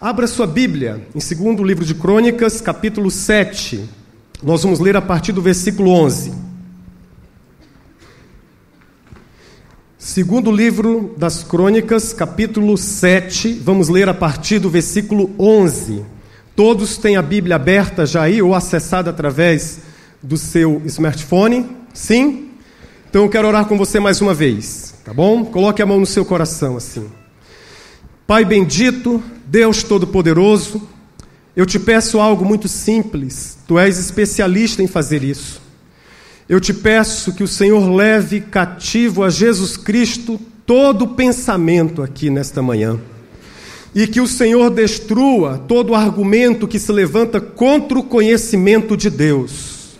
Abra sua Bíblia em segundo livro de Crônicas, capítulo 7. Nós vamos ler a partir do versículo 11. Segundo livro das Crônicas, capítulo 7, vamos ler a partir do versículo 11. Todos têm a Bíblia aberta já aí ou acessada através do seu smartphone? Sim? Então eu quero orar com você mais uma vez, tá bom? Coloque a mão no seu coração assim. Pai bendito, Deus Todo-Poderoso, eu te peço algo muito simples, tu és especialista em fazer isso. Eu te peço que o Senhor leve cativo a Jesus Cristo todo pensamento aqui nesta manhã. E que o Senhor destrua todo argumento que se levanta contra o conhecimento de Deus,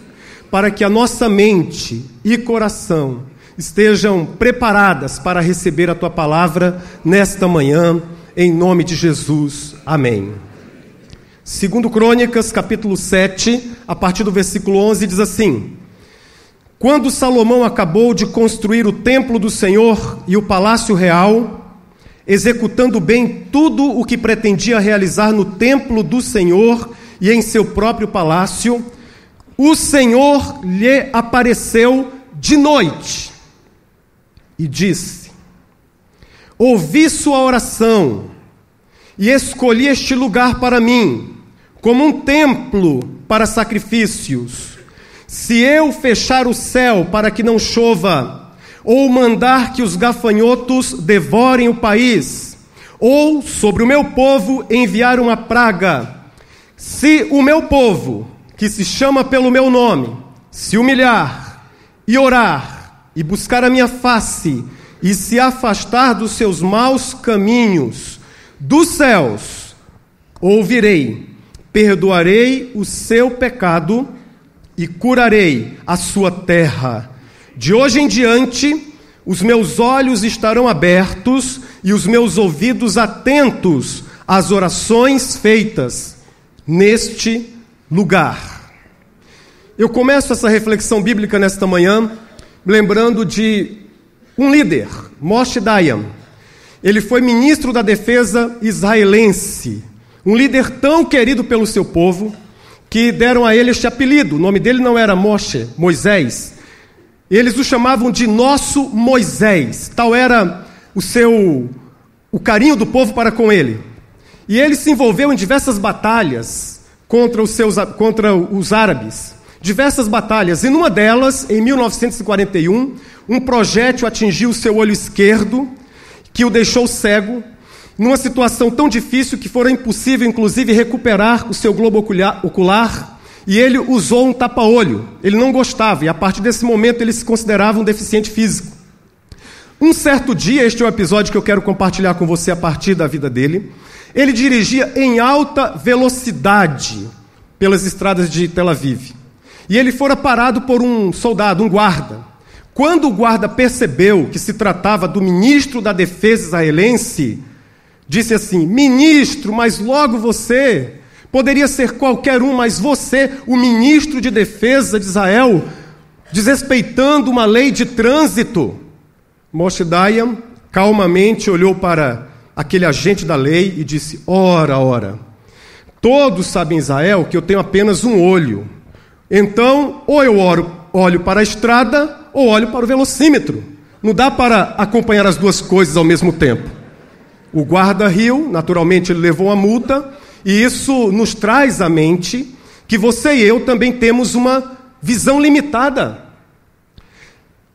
para que a nossa mente e coração estejam preparadas para receber a tua palavra nesta manhã em nome de Jesus. Amém. Segundo Crônicas, capítulo 7, a partir do versículo 11, diz assim: Quando Salomão acabou de construir o templo do Senhor e o palácio real, executando bem tudo o que pretendia realizar no templo do Senhor e em seu próprio palácio, o Senhor lhe apareceu de noite e disse: ouvi sua oração e escolhi este lugar para mim, como um templo para sacrifícios. Se eu fechar o céu para que não chova, ou mandar que os gafanhotos devorem o país, ou sobre o meu povo enviar uma praga, se o meu povo, que se chama pelo meu nome, se humilhar e orar e buscar a minha face, e se afastar dos seus maus caminhos, dos céus, ouvirei, perdoarei o seu pecado e curarei a sua terra. De hoje em diante, os meus olhos estarão abertos e os meus ouvidos atentos às orações feitas neste lugar. Eu começo essa reflexão bíblica nesta manhã lembrando de um líder, Moshe Dayan. Ele foi ministro da defesa israelense, um líder tão querido pelo seu povo que deram a ele este apelido. O nome dele não era Moshe, Moisés. Eles o chamavam de nosso Moisés. Tal era o seu o carinho do povo para com ele. E ele se envolveu em diversas batalhas contra os seus contra os árabes. Diversas batalhas, e numa delas, em 1941, um projétil atingiu seu olho esquerdo, que o deixou cego, numa situação tão difícil que fora impossível, inclusive, recuperar o seu globo ocular, e ele usou um tapa-olho. Ele não gostava, e a partir desse momento ele se considerava um deficiente físico. Um certo dia, este é o episódio que eu quero compartilhar com você a partir da vida dele. Ele dirigia em alta velocidade pelas estradas de Tel Aviv. E ele fora parado por um soldado, um guarda. Quando o guarda percebeu que se tratava do ministro da defesa israelense, disse assim: Ministro, mas logo você. Poderia ser qualquer um, mas você, o ministro de defesa de Israel, desrespeitando uma lei de trânsito. Moshe Dayan calmamente olhou para aquele agente da lei e disse: Ora, ora, todos sabem em Israel que eu tenho apenas um olho. Então, ou eu olho para a estrada, ou olho para o velocímetro. Não dá para acompanhar as duas coisas ao mesmo tempo. O guarda riu, naturalmente ele levou a multa, e isso nos traz à mente que você e eu também temos uma visão limitada.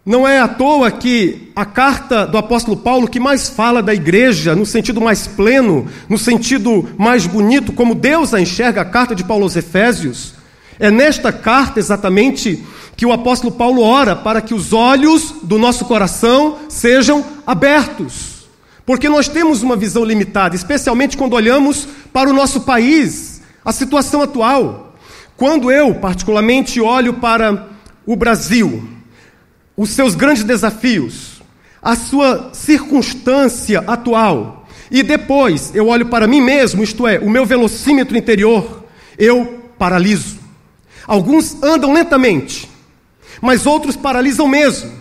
Não é à toa que a carta do apóstolo Paulo, que mais fala da igreja no sentido mais pleno, no sentido mais bonito, como Deus a enxerga, a carta de Paulo aos Efésios, é nesta carta exatamente que o apóstolo Paulo ora para que os olhos do nosso coração sejam abertos. Porque nós temos uma visão limitada, especialmente quando olhamos para o nosso país, a situação atual. Quando eu, particularmente, olho para o Brasil, os seus grandes desafios, a sua circunstância atual, e depois eu olho para mim mesmo, isto é, o meu velocímetro interior, eu paraliso. Alguns andam lentamente, mas outros paralisam mesmo.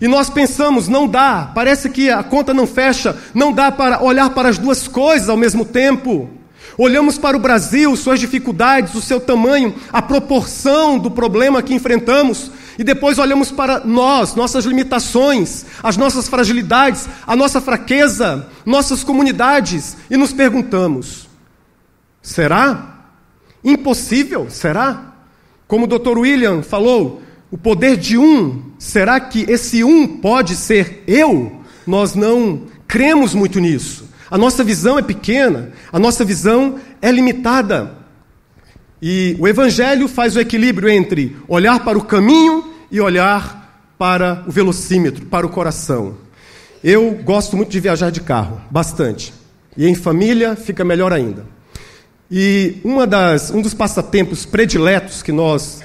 E nós pensamos, não dá, parece que a conta não fecha, não dá para olhar para as duas coisas ao mesmo tempo. Olhamos para o Brasil, suas dificuldades, o seu tamanho, a proporção do problema que enfrentamos, e depois olhamos para nós, nossas limitações, as nossas fragilidades, a nossa fraqueza, nossas comunidades, e nos perguntamos: será? Impossível? Será? Como o Dr. William falou, o poder de um, será que esse um pode ser eu? Nós não cremos muito nisso. A nossa visão é pequena, a nossa visão é limitada. E o Evangelho faz o equilíbrio entre olhar para o caminho e olhar para o velocímetro, para o coração. Eu gosto muito de viajar de carro, bastante. E em família fica melhor ainda. E uma das, um dos passatempos prediletos que nós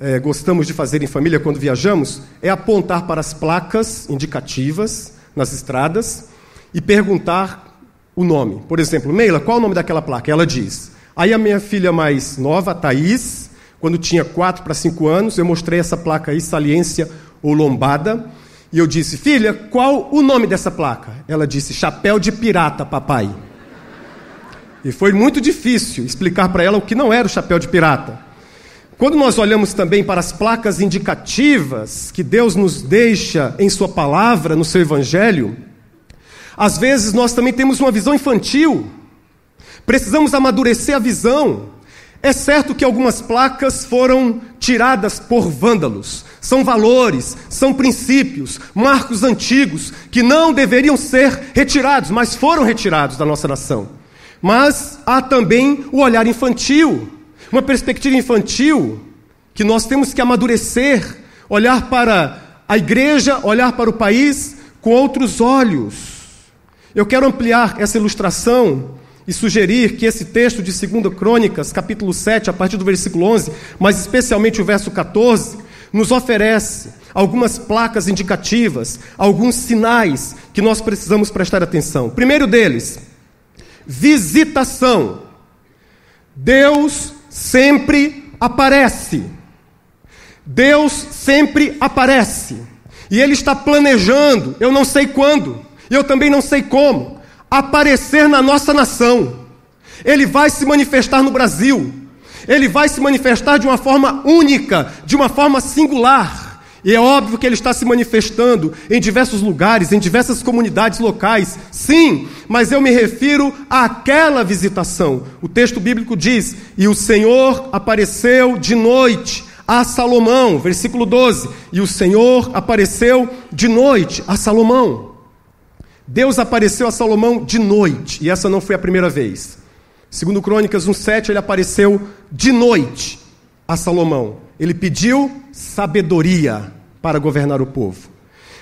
é, gostamos de fazer em família quando viajamos é apontar para as placas indicativas nas estradas e perguntar o nome. Por exemplo, Meila, qual é o nome daquela placa? Ela diz. Aí a minha filha mais nova, Thaís, quando tinha 4 para 5 anos, eu mostrei essa placa aí, saliência ou lombada, e eu disse, filha, qual o nome dessa placa? Ela disse, chapéu de pirata, papai. E foi muito difícil explicar para ela o que não era o chapéu de pirata. Quando nós olhamos também para as placas indicativas que Deus nos deixa em Sua palavra, no seu Evangelho, às vezes nós também temos uma visão infantil. Precisamos amadurecer a visão. É certo que algumas placas foram tiradas por vândalos. São valores, são princípios, marcos antigos que não deveriam ser retirados, mas foram retirados da nossa nação. Mas há também o olhar infantil uma perspectiva infantil que nós temos que amadurecer, olhar para a igreja, olhar para o país com outros olhos. Eu quero ampliar essa ilustração e sugerir que esse texto de 2 Crônicas, capítulo 7, a partir do versículo 11, mas especialmente o verso 14, nos oferece algumas placas indicativas, alguns sinais que nós precisamos prestar atenção. primeiro deles, visitação. Deus sempre aparece. Deus sempre aparece. E Ele está planejando, eu não sei quando, eu também não sei como, aparecer na nossa nação. Ele vai se manifestar no Brasil. Ele vai se manifestar de uma forma única, de uma forma singular. E é óbvio que ele está se manifestando em diversos lugares, em diversas comunidades locais. Sim, mas eu me refiro àquela visitação. O texto bíblico diz: E o Senhor apareceu de noite a Salomão, versículo 12. E o Senhor apareceu de noite a Salomão. Deus apareceu a Salomão de noite, e essa não foi a primeira vez. Segundo Crônicas 1:7, ele apareceu de noite a Salomão. Ele pediu sabedoria para governar o povo.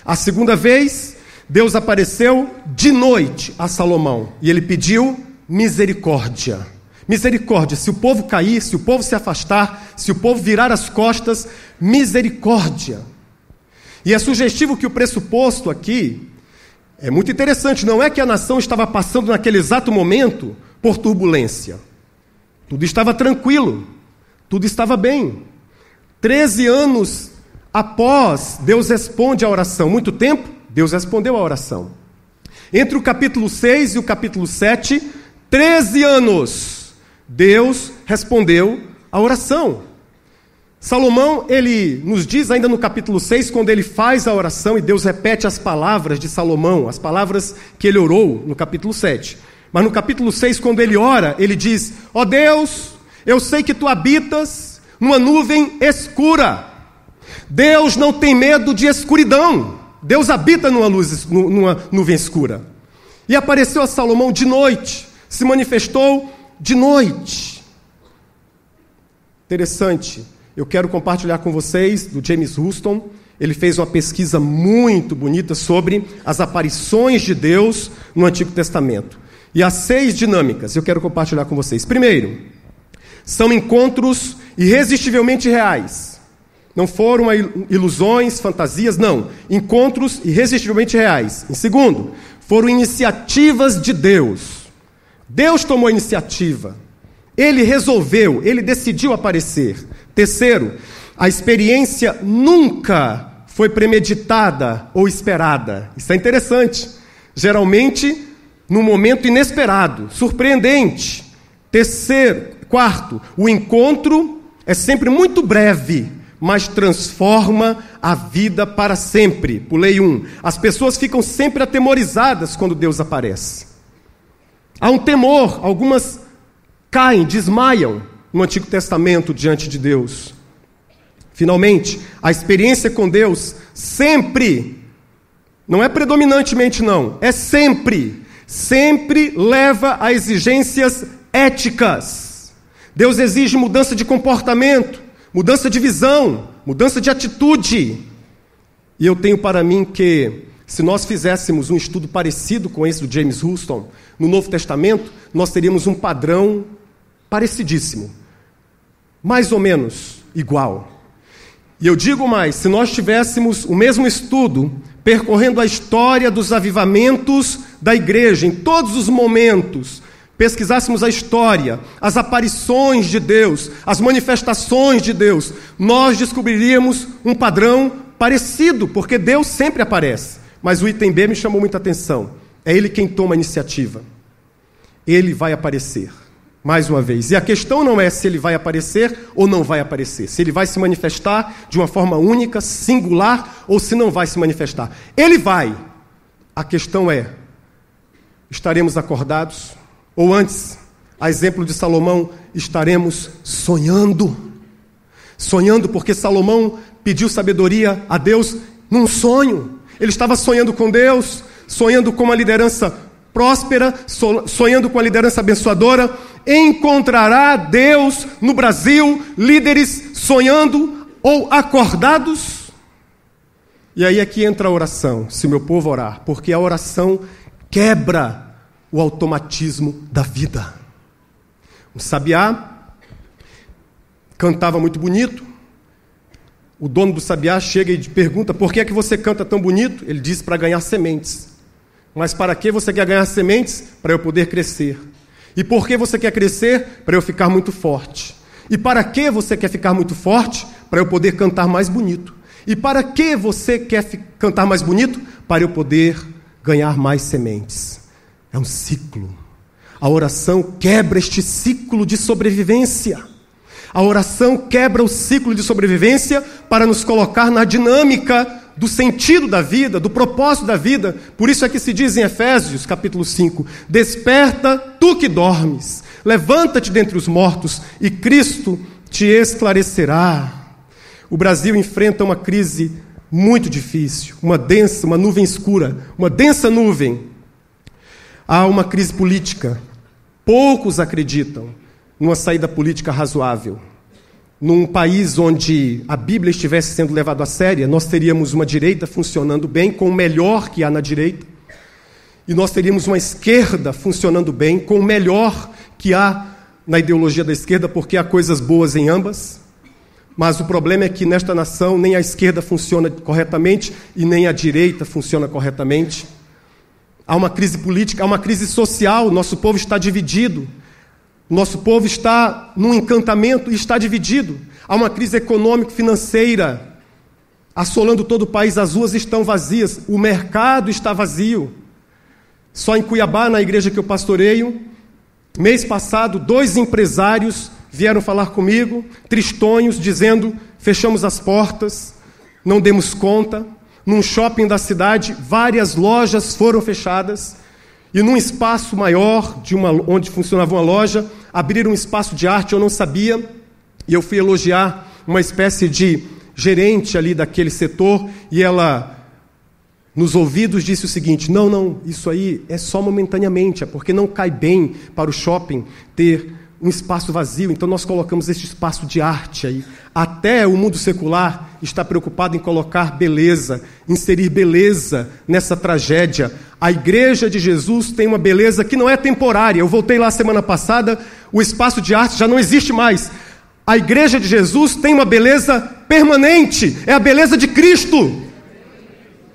A segunda vez, Deus apareceu de noite a Salomão e ele pediu misericórdia. Misericórdia, se o povo cair, se o povo se afastar, se o povo virar as costas, misericórdia. E é sugestivo que o pressuposto aqui é muito interessante, não é que a nação estava passando naquele exato momento por turbulência. Tudo estava tranquilo, tudo estava bem. Treze anos após Deus responde a oração, muito tempo, Deus respondeu a oração. Entre o capítulo 6 e o capítulo 7, 13 anos, Deus respondeu a oração. Salomão, ele nos diz ainda no capítulo 6, quando ele faz a oração e Deus repete as palavras de Salomão, as palavras que ele orou no capítulo 7. Mas no capítulo 6, quando ele ora, ele diz: Ó oh Deus, eu sei que tu habitas numa nuvem escura. Deus não tem medo de escuridão. Deus habita numa, luz, numa nuvem escura. E apareceu a Salomão de noite, se manifestou de noite. Interessante. Eu quero compartilhar com vocês do James Houston. Ele fez uma pesquisa muito bonita sobre as aparições de Deus no Antigo Testamento. E as seis dinâmicas eu quero compartilhar com vocês. Primeiro, são encontros irresistivelmente reais. Não foram ilusões, fantasias, não. Encontros irresistivelmente reais. Em segundo, foram iniciativas de Deus. Deus tomou a iniciativa. Ele resolveu, ele decidiu aparecer. Terceiro, a experiência nunca foi premeditada ou esperada. Isso é interessante. Geralmente, num momento inesperado, surpreendente. Terceiro, quarto, o encontro é sempre muito breve, mas transforma a vida para sempre. Pulei um. As pessoas ficam sempre atemorizadas quando Deus aparece. Há um temor, algumas caem, desmaiam no Antigo Testamento diante de Deus. Finalmente, a experiência com Deus sempre, não é predominantemente não, é sempre, sempre leva a exigências éticas. Deus exige mudança de comportamento, mudança de visão, mudança de atitude. E eu tenho para mim que, se nós fizéssemos um estudo parecido com esse do James Houston, no Novo Testamento, nós teríamos um padrão parecidíssimo, mais ou menos igual. E eu digo mais: se nós tivéssemos o mesmo estudo, percorrendo a história dos avivamentos da igreja, em todos os momentos, pesquisássemos a história, as aparições de Deus, as manifestações de Deus, nós descobriríamos um padrão parecido, porque Deus sempre aparece. Mas o item B me chamou muita atenção. É Ele quem toma a iniciativa. Ele vai aparecer. Mais uma vez. E a questão não é se ele vai aparecer ou não vai aparecer. Se ele vai se manifestar de uma forma única, singular, ou se não vai se manifestar. Ele vai. A questão é: estaremos acordados? Ou antes, a exemplo de Salomão, estaremos sonhando. Sonhando porque Salomão pediu sabedoria a Deus num sonho. Ele estava sonhando com Deus, sonhando com uma liderança próspera, sonhando com a liderança abençoadora. Encontrará Deus no Brasil líderes sonhando ou acordados? E aí aqui entra a oração, se meu povo orar, porque a oração quebra o automatismo da vida. Um sabiá cantava muito bonito. O dono do sabiá chega e pergunta: Por que é que você canta tão bonito? Ele diz: Para ganhar sementes. Mas para que você quer ganhar sementes? Para eu poder crescer. E por que você quer crescer? Para eu ficar muito forte. E para que você quer ficar muito forte? Para eu poder cantar mais bonito. E para que você quer cantar mais bonito? Para eu poder ganhar mais sementes. É um ciclo. A oração quebra este ciclo de sobrevivência. A oração quebra o ciclo de sobrevivência para nos colocar na dinâmica do sentido da vida, do propósito da vida. Por isso é que se diz em Efésios, capítulo 5: Desperta, tu que dormes, levanta-te dentre os mortos e Cristo te esclarecerá. O Brasil enfrenta uma crise muito difícil, uma densa, uma nuvem escura, uma densa nuvem Há uma crise política. Poucos acreditam numa saída política razoável. Num país onde a Bíblia estivesse sendo levada a sério, nós teríamos uma direita funcionando bem, com o melhor que há na direita, e nós teríamos uma esquerda funcionando bem, com o melhor que há na ideologia da esquerda, porque há coisas boas em ambas. Mas o problema é que nesta nação nem a esquerda funciona corretamente e nem a direita funciona corretamente há uma crise política, há uma crise social, nosso povo está dividido. Nosso povo está num encantamento e está dividido. Há uma crise econômico-financeira assolando todo o país, as ruas estão vazias, o mercado está vazio. Só em Cuiabá, na igreja que eu pastoreio, mês passado, dois empresários vieram falar comigo, tristonhos, dizendo: fechamos as portas, não demos conta num shopping da cidade, várias lojas foram fechadas. E num espaço maior, de uma, onde funcionava uma loja, abriram um espaço de arte, eu não sabia, e eu fui elogiar uma espécie de gerente ali daquele setor, e ela, nos ouvidos, disse o seguinte: Não, não, isso aí é só momentaneamente, é porque não cai bem para o shopping ter um espaço vazio, então nós colocamos este espaço de arte aí. Até o mundo secular está preocupado em colocar beleza, inserir beleza nessa tragédia. A igreja de Jesus tem uma beleza que não é temporária. Eu voltei lá semana passada, o espaço de arte já não existe mais. A igreja de Jesus tem uma beleza permanente, é a beleza de Cristo.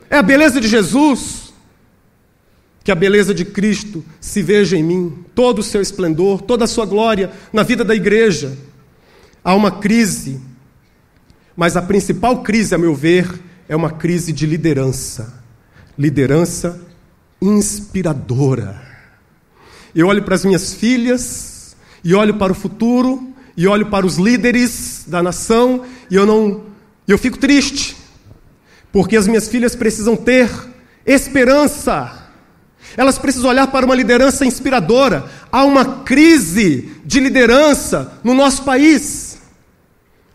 É a beleza de Jesus. Que a beleza de Cristo se veja em mim, todo o seu esplendor, toda a sua glória na vida da igreja. Há uma crise, mas a principal crise, a meu ver, é uma crise de liderança. Liderança inspiradora. Eu olho para as minhas filhas e olho para o futuro, e olho para os líderes da nação, e eu não. Eu fico triste, porque as minhas filhas precisam ter esperança. Elas precisam olhar para uma liderança inspiradora. Há uma crise de liderança no nosso país.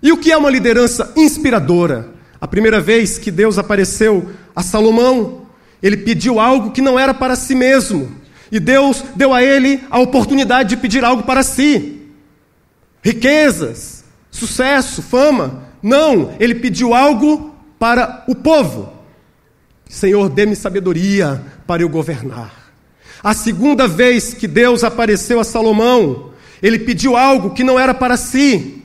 E o que é uma liderança inspiradora? A primeira vez que Deus apareceu a Salomão, ele pediu algo que não era para si mesmo. E Deus deu a ele a oportunidade de pedir algo para si: riquezas, sucesso, fama. Não, ele pediu algo para o povo. Senhor, dê-me sabedoria para eu governar. A segunda vez que Deus apareceu a Salomão, ele pediu algo que não era para si.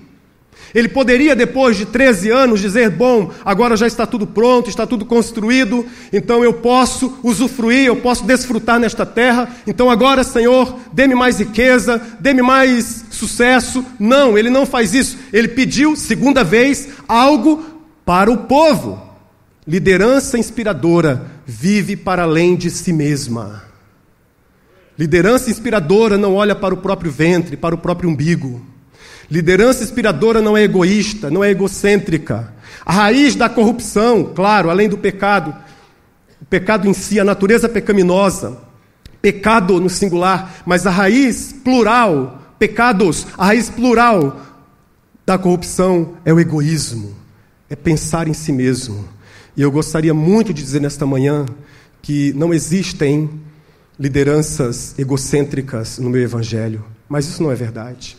Ele poderia, depois de 13 anos, dizer: Bom, agora já está tudo pronto, está tudo construído, então eu posso usufruir, eu posso desfrutar nesta terra. Então agora, Senhor, dê-me mais riqueza, dê-me mais sucesso. Não, ele não faz isso. Ele pediu, segunda vez, algo para o povo. Liderança inspiradora vive para além de si mesma. Liderança inspiradora não olha para o próprio ventre, para o próprio umbigo. Liderança inspiradora não é egoísta, não é egocêntrica. A raiz da corrupção, claro, além do pecado, o pecado em si, a natureza pecaminosa, pecado no singular, mas a raiz plural, pecados, a raiz plural da corrupção é o egoísmo, é pensar em si mesmo. E eu gostaria muito de dizer nesta manhã que não existem lideranças egocêntricas no meu evangelho, mas isso não é verdade.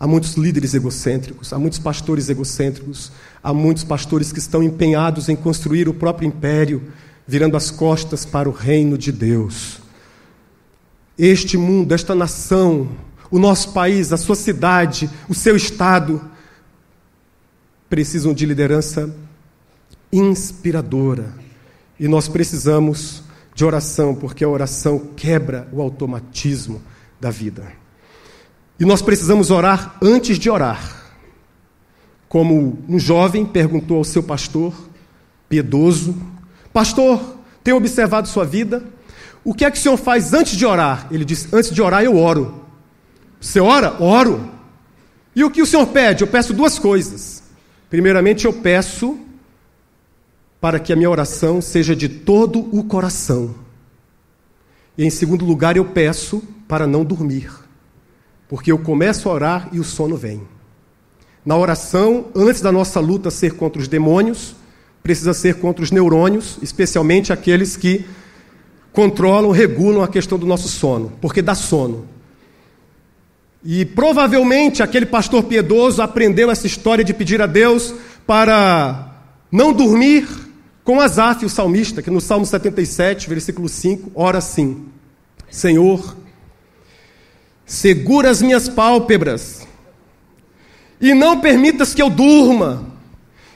Há muitos líderes egocêntricos, há muitos pastores egocêntricos, há muitos pastores que estão empenhados em construir o próprio império, virando as costas para o reino de Deus. Este mundo, esta nação, o nosso país, a sua cidade, o seu estado, precisam de liderança inspiradora. E nós precisamos de oração, porque a oração quebra o automatismo da vida. E nós precisamos orar antes de orar. Como um jovem perguntou ao seu pastor, piedoso: Pastor, tenho observado sua vida. O que é que o senhor faz antes de orar? Ele disse: Antes de orar, eu oro. Você ora? Oro. E o que o senhor pede? Eu peço duas coisas. Primeiramente, eu peço para que a minha oração seja de todo o coração. E em segundo lugar, eu peço para não dormir porque eu começo a orar e o sono vem. Na oração, antes da nossa luta ser contra os demônios, precisa ser contra os neurônios, especialmente aqueles que controlam, regulam a questão do nosso sono, porque dá sono. E provavelmente aquele pastor piedoso aprendeu essa história de pedir a Deus para não dormir com Asaf, o salmista, que no Salmo 77, versículo 5, ora assim: Senhor, segura as minhas pálpebras e não permitas que eu durma.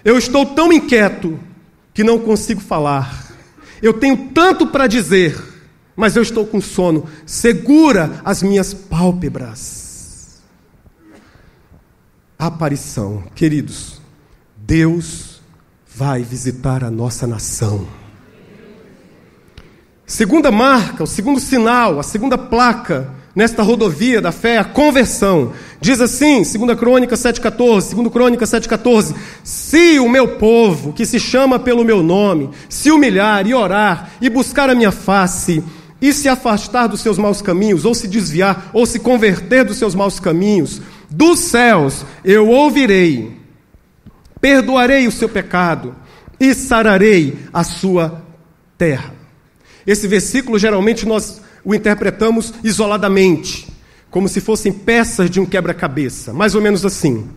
Eu estou tão inquieto que não consigo falar. Eu tenho tanto para dizer, mas eu estou com sono. Segura as minhas pálpebras. Aparição, queridos, Deus vai visitar a nossa nação. Segunda marca, o segundo sinal, a segunda placa nesta rodovia da fé, a conversão. Diz assim, 2 Crônica 7,14, 2 Crônica 7,14: Se o meu povo, que se chama pelo meu nome, se humilhar e orar e buscar a minha face, e se afastar dos seus maus caminhos, ou se desviar, ou se converter dos seus maus caminhos, dos céus eu ouvirei, perdoarei o seu pecado e sararei a sua terra. Esse versículo geralmente nós o interpretamos isoladamente, como se fossem peças de um quebra-cabeça, mais ou menos assim.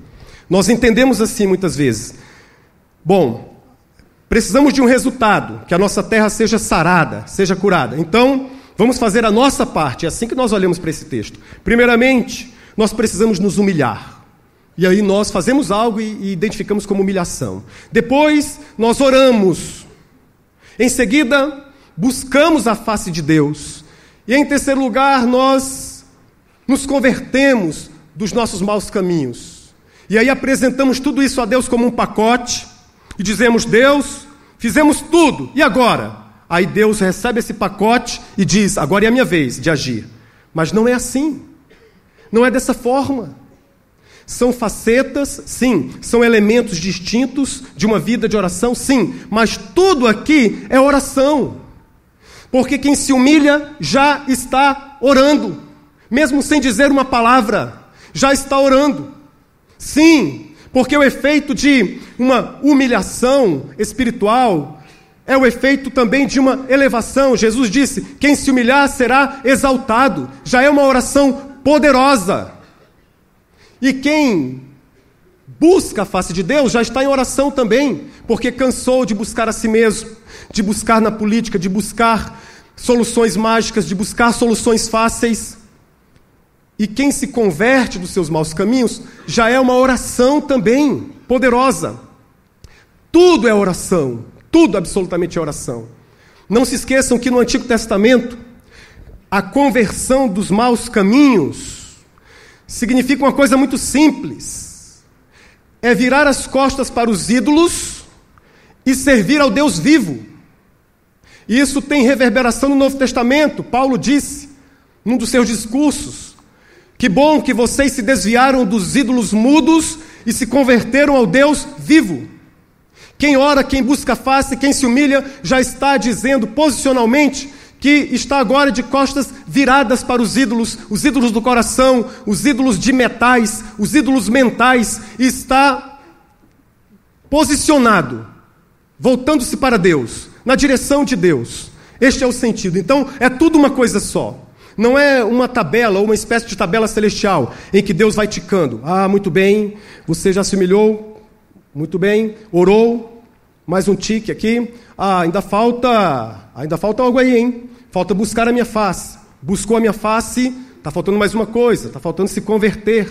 Nós entendemos assim muitas vezes. Bom, precisamos de um resultado, que a nossa terra seja sarada, seja curada. Então, vamos fazer a nossa parte, é assim que nós olhamos para esse texto. Primeiramente, nós precisamos nos humilhar. E aí nós fazemos algo e, identificamos como humilhação. Depois, nós oramos. Em seguida, buscamos a face de Deus. E em terceiro lugar, nós nos convertemos dos nossos maus caminhos. E aí apresentamos tudo isso a Deus como um pacote e dizemos: Deus, fizemos tudo, e agora? Aí Deus recebe esse pacote e diz: agora é a minha vez de agir. Mas não é assim. Não é dessa forma. São facetas, sim. São elementos distintos de uma vida de oração, sim. Mas tudo aqui é oração. Porque quem se humilha já está orando, mesmo sem dizer uma palavra, já está orando. Sim, porque o efeito de uma humilhação espiritual é o efeito também de uma elevação. Jesus disse: quem se humilhar será exaltado. Já é uma oração poderosa. E quem busca a face de Deus já está em oração também, porque cansou de buscar a si mesmo, de buscar na política, de buscar soluções mágicas, de buscar soluções fáceis. E quem se converte dos seus maus caminhos já é uma oração também poderosa. Tudo é oração, tudo absolutamente é oração. Não se esqueçam que no Antigo Testamento, a conversão dos maus caminhos significa uma coisa muito simples: é virar as costas para os ídolos e servir ao Deus vivo. Isso tem reverberação no Novo Testamento. Paulo disse, num dos seus discursos, que bom que vocês se desviaram dos ídolos mudos e se converteram ao Deus vivo. Quem ora, quem busca face, quem se humilha, já está dizendo posicionalmente que está agora de costas viradas para os ídolos, os ídolos do coração, os ídolos de metais, os ídolos mentais, está posicionado, voltando-se para Deus, na direção de Deus. Este é o sentido. Então, é tudo uma coisa só. Não é uma tabela ou uma espécie de tabela celestial em que Deus vai ticando. Ah, muito bem, você já se humilhou, muito bem, orou, mais um tique aqui. Ah, ainda falta, ainda falta algo aí, hein? Falta buscar a minha face. Buscou a minha face, está faltando mais uma coisa, está faltando se converter.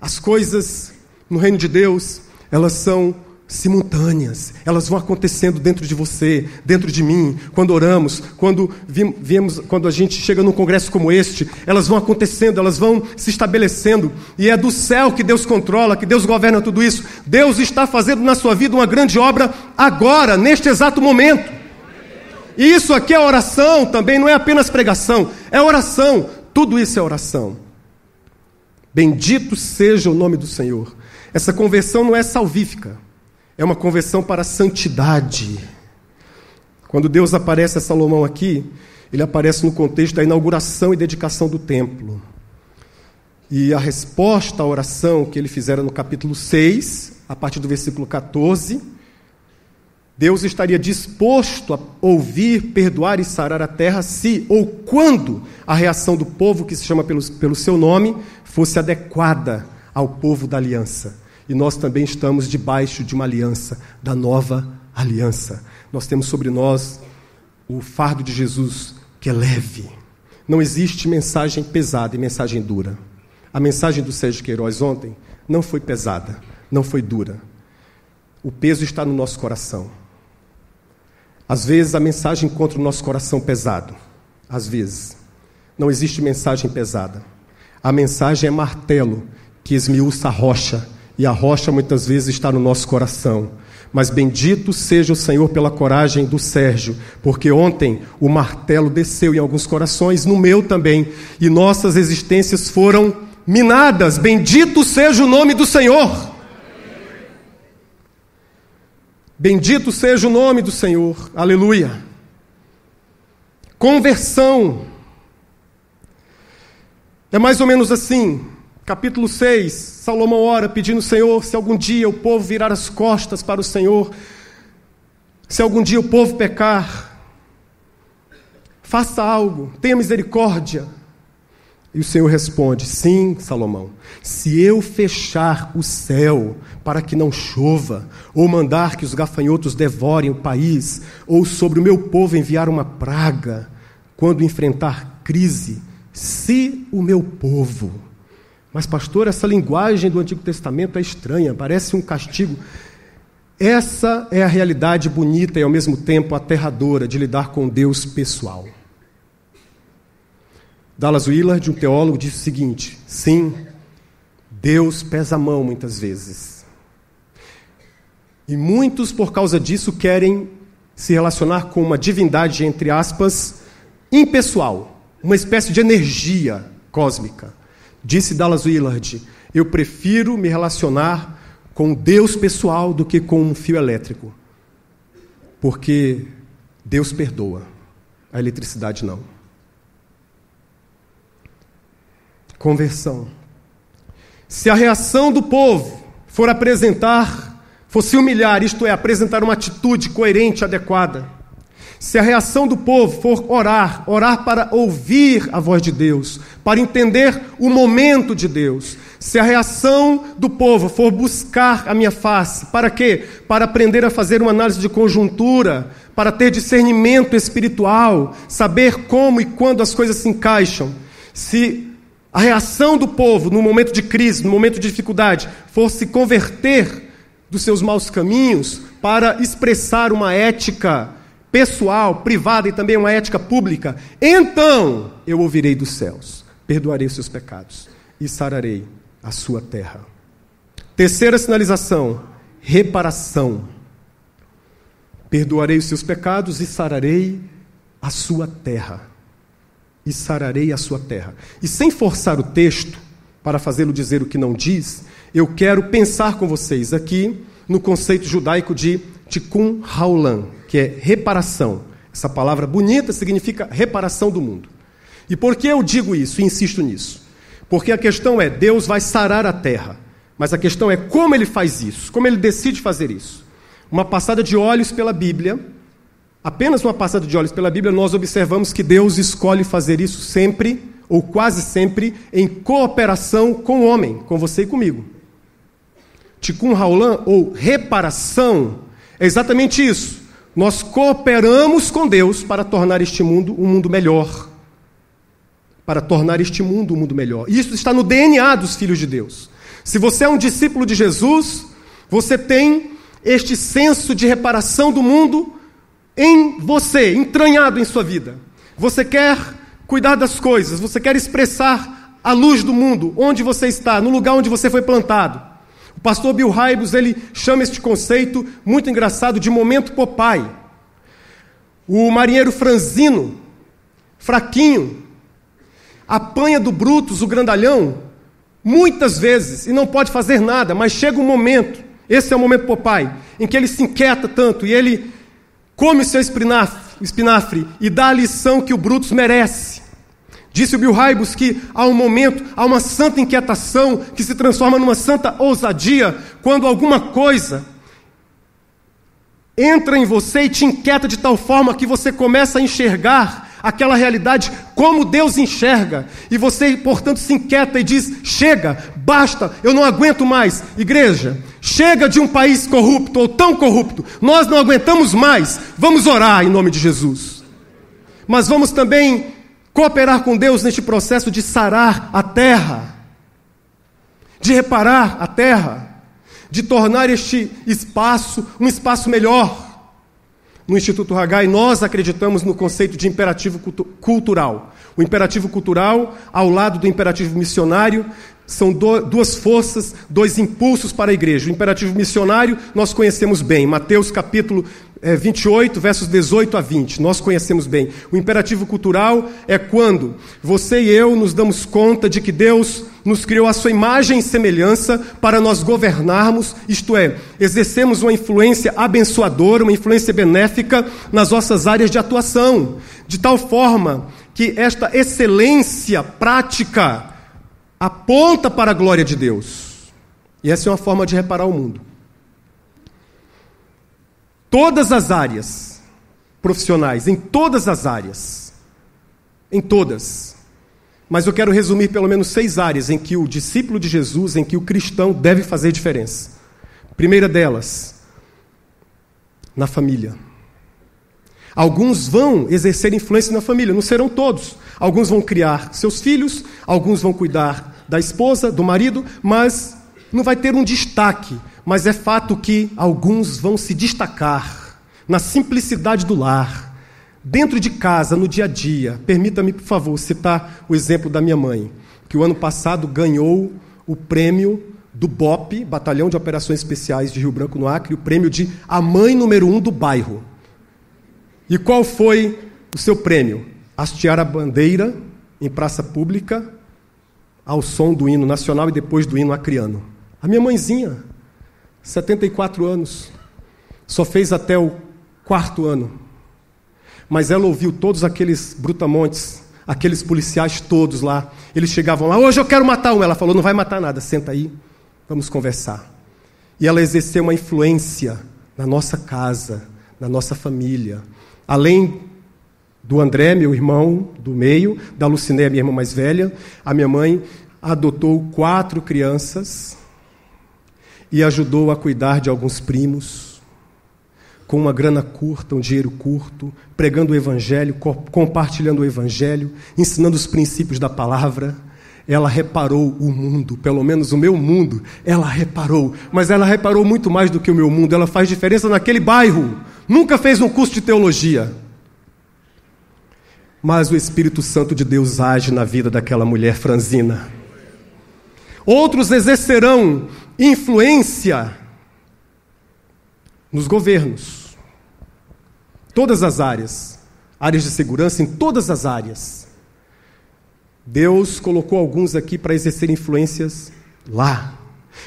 As coisas no reino de Deus, elas são simultâneas, elas vão acontecendo dentro de você, dentro de mim, quando oramos, quando viemos, quando a gente chega num congresso como este, elas vão acontecendo, elas vão se estabelecendo, e é do céu que Deus controla, que Deus governa tudo isso. Deus está fazendo na sua vida uma grande obra agora, neste exato momento. E isso aqui é oração também, não é apenas pregação, é oração. Tudo isso é oração. Bendito seja o nome do Senhor. Essa conversão não é salvífica, é uma conversão para a santidade. Quando Deus aparece a Salomão aqui, ele aparece no contexto da inauguração e dedicação do templo. E a resposta à oração que ele fizera no capítulo 6, a partir do versículo 14, Deus estaria disposto a ouvir, perdoar e sarar a terra se ou quando a reação do povo que se chama pelo, pelo seu nome fosse adequada ao povo da aliança. E nós também estamos debaixo de uma aliança, da nova aliança. Nós temos sobre nós o fardo de Jesus, que é leve. Não existe mensagem pesada e mensagem dura. A mensagem do Sérgio Queiroz ontem não foi pesada, não foi dura. O peso está no nosso coração. Às vezes a mensagem encontra o nosso coração pesado. Às vezes. Não existe mensagem pesada. A mensagem é martelo que esmiuça a rocha. E a rocha muitas vezes está no nosso coração. Mas bendito seja o Senhor pela coragem do Sérgio, porque ontem o martelo desceu em alguns corações, no meu também, e nossas existências foram minadas. Bendito seja o nome do Senhor. Bendito seja o nome do Senhor, aleluia. Conversão. É mais ou menos assim, capítulo 6, Salomão ora pedindo ao Senhor: se algum dia o povo virar as costas para o Senhor, se algum dia o povo pecar, faça algo, tenha misericórdia. E o Senhor responde: Sim, Salomão, se eu fechar o céu para que não chova, ou mandar que os gafanhotos devorem o país, ou sobre o meu povo enviar uma praga, quando enfrentar crise, se o meu povo. Mas, pastor, essa linguagem do Antigo Testamento é estranha, parece um castigo. Essa é a realidade bonita e ao mesmo tempo aterradora de lidar com Deus pessoal. Dallas Willard, um teólogo, disse o seguinte: sim, Deus pesa a mão muitas vezes. E muitos, por causa disso, querem se relacionar com uma divindade, entre aspas, impessoal, uma espécie de energia cósmica, Disse Dallas Willard: Eu prefiro me relacionar com Deus pessoal do que com um fio elétrico. Porque Deus perdoa, a eletricidade não. Conversão. Se a reação do povo for apresentar, for se humilhar, isto é, apresentar uma atitude coerente, adequada, se a reação do povo for orar, orar para ouvir a voz de Deus, para entender o momento de Deus, se a reação do povo for buscar a minha face, para quê? Para aprender a fazer uma análise de conjuntura, para ter discernimento espiritual, saber como e quando as coisas se encaixam. Se a reação do povo no momento de crise, no momento de dificuldade, for se converter dos seus maus caminhos para expressar uma ética pessoal, privada e também uma ética pública, então eu ouvirei dos céus, perdoarei os seus pecados e sararei a sua terra. Terceira sinalização: reparação. Perdoarei os seus pecados e sararei a sua terra. E sararei a sua terra. E sem forçar o texto, para fazê-lo dizer o que não diz, eu quero pensar com vocês aqui no conceito judaico de tikkun haolam, que é reparação. Essa palavra bonita significa reparação do mundo. E por que eu digo isso e insisto nisso? Porque a questão é: Deus vai sarar a terra. Mas a questão é como ele faz isso, como ele decide fazer isso. Uma passada de olhos pela Bíblia, apenas uma passada de olhos pela Bíblia, nós observamos que Deus escolhe fazer isso sempre, ou quase sempre, em cooperação com o homem, com você e comigo. Tikkun Haolam, ou reparação, é exatamente isso. Nós cooperamos com Deus para tornar este mundo um mundo melhor. Para tornar este mundo um mundo melhor. Isso está no DNA dos filhos de Deus. Se você é um discípulo de Jesus, você tem este senso de reparação do mundo em você, entranhado em sua vida. Você quer cuidar das coisas, você quer expressar a luz do mundo, onde você está, no lugar onde você foi plantado. O pastor Bill Hybels, ele chama este conceito muito engraçado de momento Popeye. O marinheiro franzino, fraquinho, apanha do Brutus, o grandalhão, muitas vezes e não pode fazer nada, mas chega um momento, esse é o momento Popeye, em que ele se inquieta tanto e ele come seu espinafre, e dá a lição que o Brutus merece. Disse o Bill Hybels que há um momento, há uma santa inquietação que se transforma numa santa ousadia quando alguma coisa entra em você e te inquieta de tal forma que você começa a enxergar aquela realidade como Deus enxerga. E você, portanto, se inquieta e diz: chega, basta, eu não aguento mais. Igreja, chega de um país corrupto ou tão corrupto, nós não aguentamos mais. Vamos orar em nome de Jesus. Mas vamos também cooperar com Deus neste processo de sarar a terra, de reparar a terra, de tornar este espaço um espaço melhor. No Instituto Hagai, nós acreditamos no conceito de imperativo cultural. O imperativo cultural, ao lado do imperativo missionário, são do, duas forças, dois impulsos para a igreja. O imperativo missionário nós conhecemos bem, Mateus capítulo é, 28, versos 18 a 20, nós conhecemos bem. O imperativo cultural é quando você e eu nos damos conta de que Deus nos criou a sua imagem e semelhança para nós governarmos, isto é, exercemos uma influência abençoadora, uma influência benéfica nas nossas áreas de atuação, de tal forma que esta excelência prática aponta para a glória de Deus. E essa é uma forma de reparar o mundo. Todas as áreas profissionais, em todas as áreas, em todas. Mas eu quero resumir pelo menos seis áreas em que o discípulo de Jesus, em que o cristão deve fazer diferença. Primeira delas, na família. Alguns vão exercer influência na família, não serão todos. Alguns vão criar seus filhos, alguns vão cuidar da esposa, do marido, mas não vai ter um destaque. Mas é fato que alguns vão se destacar na simplicidade do lar, dentro de casa, no dia a dia. Permita-me, por favor, citar o exemplo da minha mãe, que o ano passado ganhou o prêmio do BOP, Batalhão de Operações Especiais de Rio Branco no Acre, o prêmio de a mãe número um do bairro. E qual foi o seu prêmio? Hastear a bandeira em praça pública ao som do hino nacional e depois do hino acriano. A minha mãezinha, 74 anos, só fez até o quarto ano. Mas ela ouviu todos aqueles brutamontes, aqueles policiais todos lá. Eles chegavam lá, hoje eu quero matar um. Ela falou, não vai matar nada, senta aí, vamos conversar. E ela exerceu uma influência na nossa casa, na nossa família. Além do André, meu irmão do meio, da Lucinéia, minha irmã mais velha, a minha mãe adotou quatro crianças e ajudou a cuidar de alguns primos, com uma grana curta, um dinheiro curto, pregando o Evangelho, compartilhando o Evangelho, ensinando os princípios da palavra. Ela reparou o mundo, pelo menos o meu mundo, ela reparou. Mas ela reparou muito mais do que o meu mundo, ela faz diferença naquele bairro. Nunca fez um curso de teologia mas o Espírito Santo de Deus age na vida daquela mulher franzina. Outros exercerão influência nos governos, todas as áreas, áreas de segurança em todas as áreas. Deus colocou alguns aqui para exercer influências lá.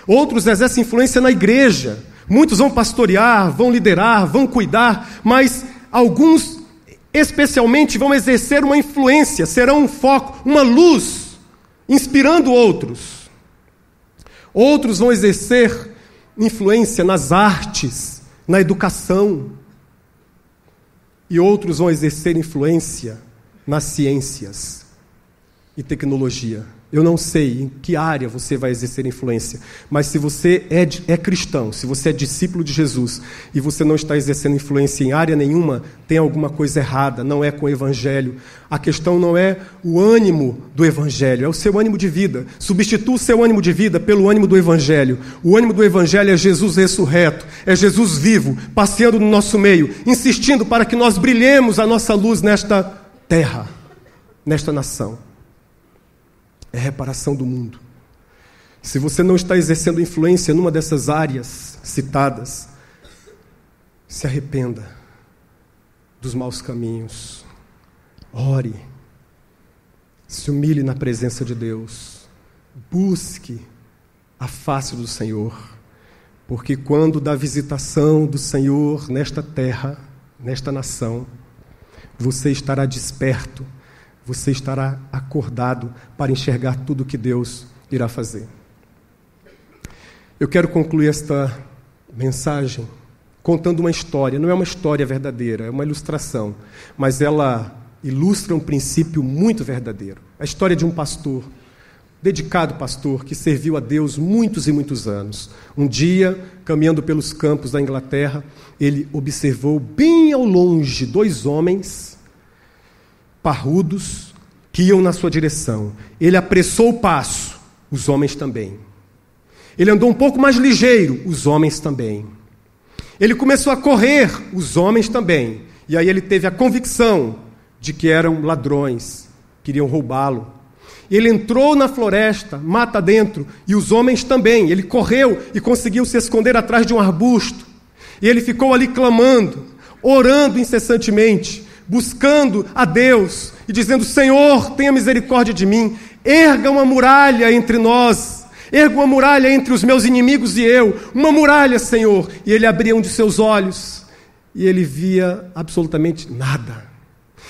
Outros exercem influência na igreja. Muitos vão pastorear, vão liderar, vão cuidar, mas alguns especialmente vão exercer uma influência, serão um foco, uma luz, inspirando outros. Outros vão exercer influência nas artes, na educação. E outros vão exercer influência nas ciências e tecnologia. Eu não sei em que área você vai exercer influência, mas se você é, é, cristão, se você é discípulo de Jesus e você não está exercendo influência em área nenhuma, tem alguma coisa errada, não é com o Evangelho. A questão não é o ânimo do Evangelho, é o seu ânimo de vida. Substitua o seu ânimo de vida pelo ânimo do Evangelho. O ânimo do Evangelho é Jesus ressurreto, é Jesus vivo, passeando no nosso meio, insistindo para que nós brilhemos a nossa luz nesta terra, nesta nação é reparação do mundo. Se você não está exercendo influência numa dessas áreas citadas, se arrependa dos maus caminhos. Ore. Se humilhe na presença de Deus. Busque a face do Senhor. Porque quando da visitação do Senhor nesta terra, nesta nação, você estará desperto você estará acordado para enxergar tudo o que Deus irá fazer. Eu quero concluir esta mensagem contando uma história. Não é uma história verdadeira, é uma ilustração, mas ela ilustra um princípio muito verdadeiro. A história de um pastor, dedicado pastor, que serviu a Deus muitos e muitos anos. Um dia, caminhando pelos campos da Inglaterra, ele observou bem ao longe dois homens parrudos que iam na sua direção. Ele apressou o passo, os homens também. Ele andou um pouco mais ligeiro, os homens também. Ele começou a correr, os homens também. E aí ele teve a convicção de que eram ladrões, queriam roubá-lo. Ele entrou na floresta, mata dentro, e os homens também. Ele correu e conseguiu se esconder atrás de um arbusto. E ele ficou ali clamando, orando incessantemente buscando a Deus e dizendo: Senhor, tenha misericórdia de mim, erga uma muralha entre nós, erga uma muralha entre os meus inimigos e eu, uma muralha, Senhor. E ele abria um de seus olhos e ele via absolutamente nada.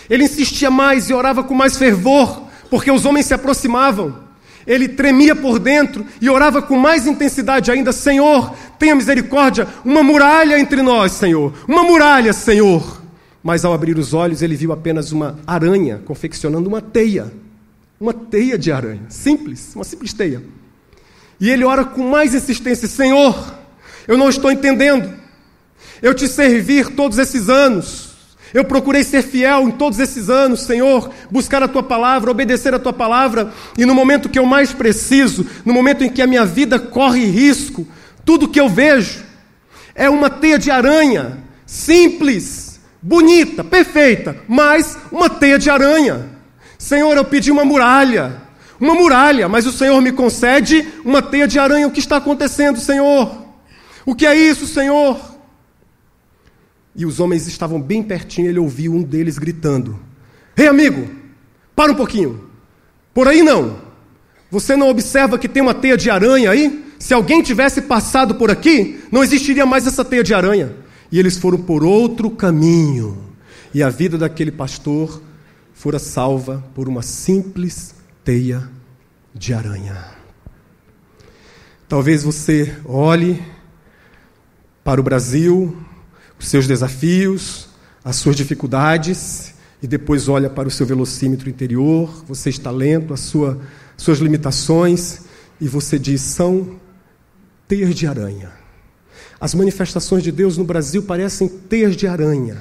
Ele insistia mais e orava com mais fervor, porque os homens se aproximavam. Ele tremia por dentro e orava com mais intensidade ainda: Senhor, tenha misericórdia, uma muralha entre nós, Senhor, uma muralha, Senhor. Mas ao abrir os olhos, ele viu apenas uma aranha confeccionando uma teia. Uma teia de aranha. Simples, uma simples teia. E ele ora com mais insistência: Senhor, eu não estou entendendo. Eu te servi todos esses anos. Eu procurei ser fiel em todos esses anos, Senhor, buscar a tua palavra, obedecer a tua palavra, e no momento que eu mais preciso, no momento em que a minha vida corre risco, tudo que eu vejo é uma teia de aranha, simples, bonita, perfeita, mas uma teia de aranha. Senhor, eu pedi uma muralha, uma muralha, mas o Senhor me concede uma teia de aranha. O que está acontecendo, Senhor? O que é isso, Senhor? E os homens estavam bem pertinho, ele ouviu um deles gritando: Ei, amigo, para um pouquinho. Por aí não. Você não observa que tem uma teia de aranha aí? Se alguém tivesse passado por aqui, não existiria mais essa teia de aranha. E eles foram por outro caminho. E a vida daquele pastor fora salva por uma simples teia de aranha. Talvez você olhe para o Brasil, os seus desafios, as suas dificuldades, e depois olha para o seu velocímetro interior, você está lento, as sua, suas limitações, e você diz: são teias de aranha. As manifestações de Deus no Brasil parecem teias de aranha.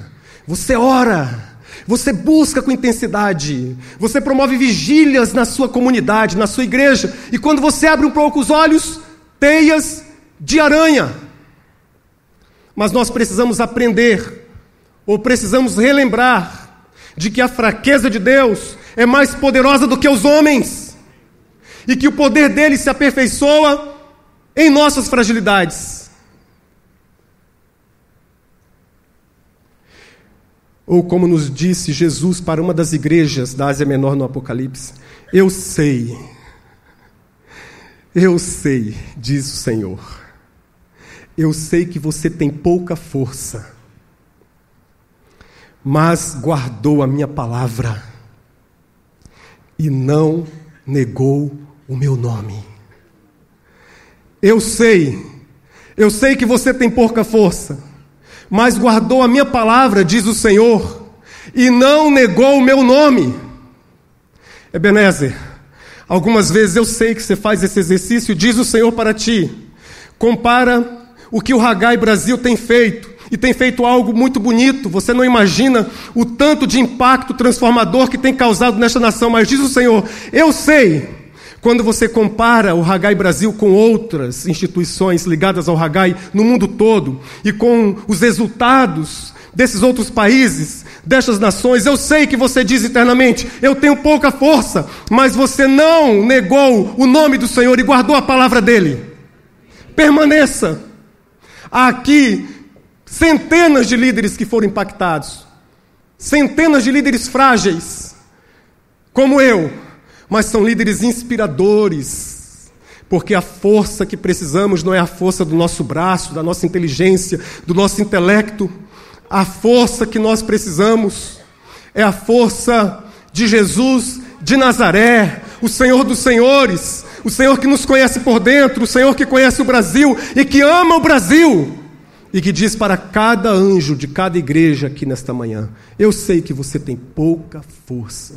Você ora, você busca com intensidade, você promove vigílias na sua comunidade, na sua igreja, e quando você abre um pouco os olhos, teias de aranha. Mas nós precisamos aprender, ou precisamos relembrar, de que a fraqueza de Deus é mais poderosa do que os homens, e que o poder dele se aperfeiçoa em nossas fragilidades. Ou como nos disse Jesus para uma das igrejas da Ásia Menor no Apocalipse: Eu sei, eu sei, diz o Senhor, eu sei que você tem pouca força mas guardou a minha palavra e não negou o meu nome. Eu sei, eu sei que você tem pouca força, mas guardou a minha palavra, diz o Senhor, e não negou o meu nome. Ebenezer, algumas vezes eu sei que você faz esse exercício, diz o Senhor para ti. Compara o que o Ragai Brasil tem feito e tem feito algo muito bonito. Você não imagina o tanto de impacto transformador que tem causado nesta nação, mas diz o Senhor: Eu sei. Quando você compara o Hagai Brasil com outras instituições ligadas ao Hagai no mundo todo e com os resultados desses outros países, destas nações, eu sei que você diz internamente: eu tenho pouca força, mas você não negou o nome do Senhor e guardou a palavra dele. Permaneça. Aqui Centenas de líderes que foram impactados. Centenas de líderes frágeis, como eu, mas são líderes inspiradores. Porque a força que precisamos não é a força do nosso braço, da nossa inteligência, do nosso intelecto. A força que nós precisamos é a força de Jesus de Nazaré, o Senhor dos Senhores, o Senhor que nos conhece por dentro, o Senhor que conhece o Brasil e que ama o Brasil e que diz para cada anjo de cada igreja aqui nesta manhã: Eu sei que você tem pouca força,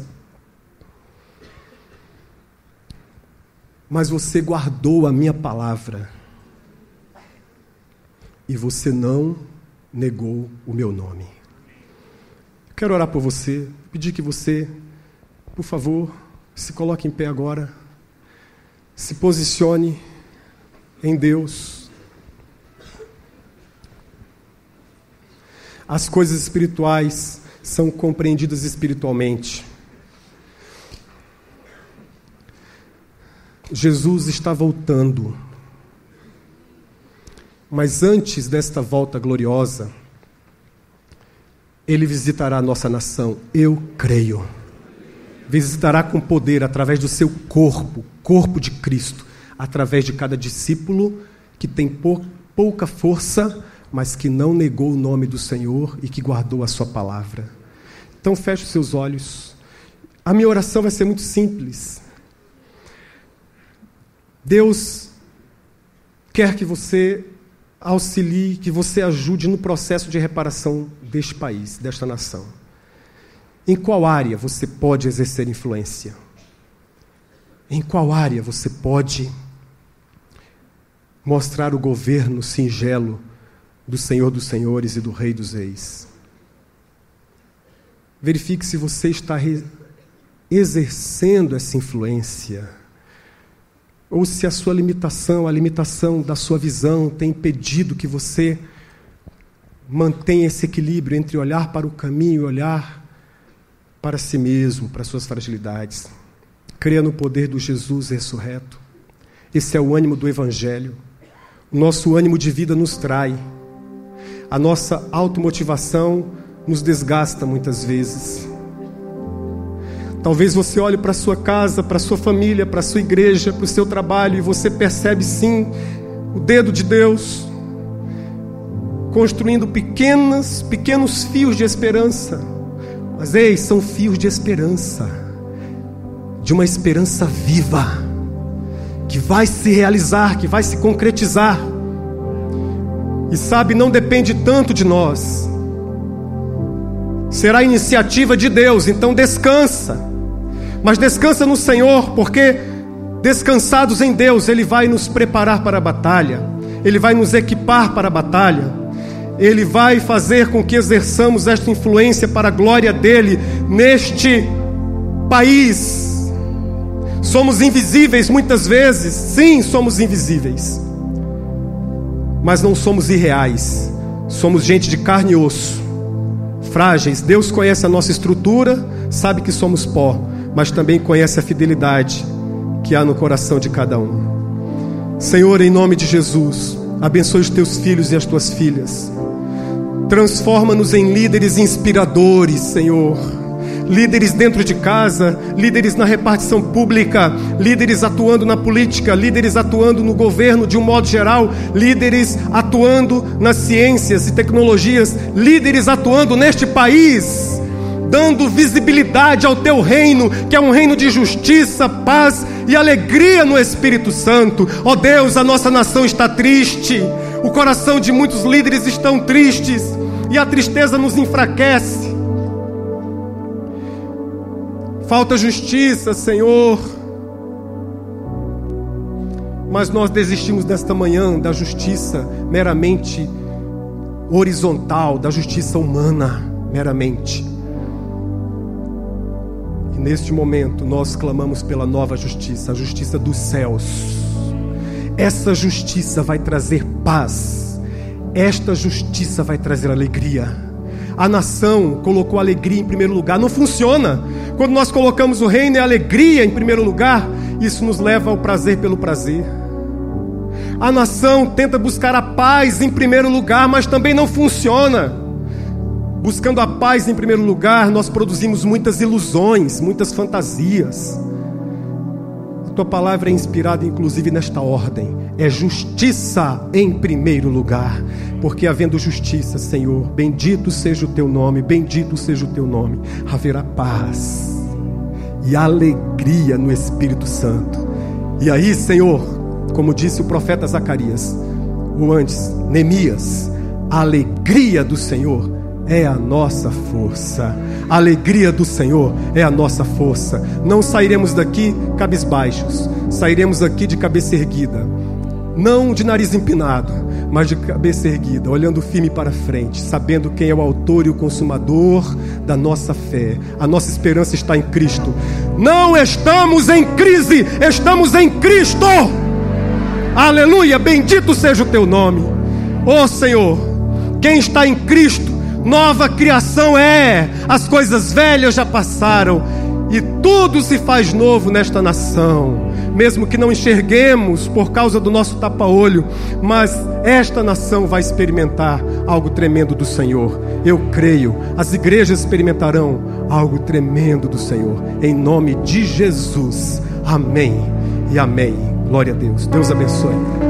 mas você guardou a minha palavra e você não negou o meu nome. Quero orar por você, pedir que você, por favor, se coloque em pé agora, se posicione em Deus. as coisas espirituais são compreendidas espiritualmente. Jesus está voltando. Mas antes desta volta gloriosa, ele visitará a nossa nação, eu creio. Visitará com poder através do seu corpo, corpo de Cristo, através de cada discípulo que tem pouca força mas que não negou o nome do Senhor e que guardou a sua palavra. Então feche os seus olhos. A minha oração vai ser muito simples. Deus quer que você auxilie, que você ajude no processo de reparação deste país, desta nação. Em qual área você pode exercer influência? Em qual área você pode mostrar o governo singelo do Senhor dos Senhores e do Rei dos Reis. Verifique se você está exercendo essa influência, ou se a sua limitação, a limitação da sua visão, tem impedido que você mantenha esse equilíbrio entre olhar para o caminho e olhar para si mesmo, para suas fragilidades. Creia no poder do Jesus ressurreto. Esse é o ânimo do Evangelho. O nosso ânimo de vida nos trai a nossa automotivação nos desgasta muitas vezes. Talvez você olhe para sua casa, para sua família, para sua igreja, para o seu trabalho e você percebe sim o dedo de Deus construindo pequenas, pequenos fios de esperança. Mas ei, são fios de esperança, de uma esperança viva, que vai se realizar, que vai se concretizar. E sabe, não depende tanto de nós. Será iniciativa de Deus, então descansa. Mas descansa no Senhor, porque descansados em Deus, Ele vai nos preparar para a batalha, Ele vai nos equipar para a batalha, Ele vai fazer com que exerçamos esta influência para a glória dEle neste país. Somos invisíveis muitas vezes, sim, somos invisíveis, mas não somos irreais, somos gente de carne e osso, frágeis. Deus conhece a nossa estrutura, sabe que somos pó mas também conhece a fidelidade que há no coração de cada um. Senhor, em nome de Jesus, abençoe os teus filhos e as tuas filhas. Transforma-nos em líderes inspiradores, Senhor. Líderes dentro de casa, líderes na repartição pública, líderes atuando na política, líderes atuando no governo de um modo geral, líderes atuando nas ciências e tecnologias, líderes atuando neste país dando visibilidade ao teu reino, que é um reino de justiça, paz e alegria no Espírito Santo. Ó oh Deus, a nossa nação está triste, o coração de muitos líderes estão tristes e a tristeza nos enfraquece. Falta justiça, Senhor. Mas nós desistimos desta manhã da justiça meramente horizontal, da justiça humana meramente. Neste momento, nós clamamos pela nova justiça, a justiça dos céus. Essa justiça vai trazer paz, esta justiça vai trazer alegria. A nação colocou alegria em primeiro lugar, não funciona. Quando nós colocamos o reino e a alegria em primeiro lugar, isso nos leva ao prazer pelo prazer. A nação tenta buscar a paz em primeiro lugar, mas também não funciona. Buscando a paz em primeiro lugar, nós produzimos muitas ilusões, muitas fantasias. A tua palavra é inspirada inclusive nesta ordem: é justiça em primeiro lugar, porque havendo justiça, Senhor, bendito seja o teu nome, bendito seja o teu nome, haverá paz e alegria no Espírito Santo. E aí, Senhor, como disse o profeta Zacarias, ou antes, Neemias, a alegria do Senhor é a nossa força. A alegria do Senhor é a nossa força. Não sairemos daqui cabisbaixos, sairemos daqui de cabeça erguida. Não de nariz empinado, mas de cabeça erguida, olhando firme para frente, sabendo quem é o autor e o consumador da nossa fé. A nossa esperança está em Cristo. Não estamos em crise, estamos em Cristo. Aleluia, bendito seja o teu nome. Ó oh, Senhor, quem está em Cristo nova criação é, as coisas velhas já passaram e tudo se faz novo nesta nação. Mesmo que não enxerguemos por causa do nosso tapa-olho, mas esta nação vai experimentar algo tremendo do Senhor. Eu creio, as igrejas experimentarão algo tremendo do Senhor, em nome de Jesus. Amém e amém. Glória a Deus. Deus abençoe.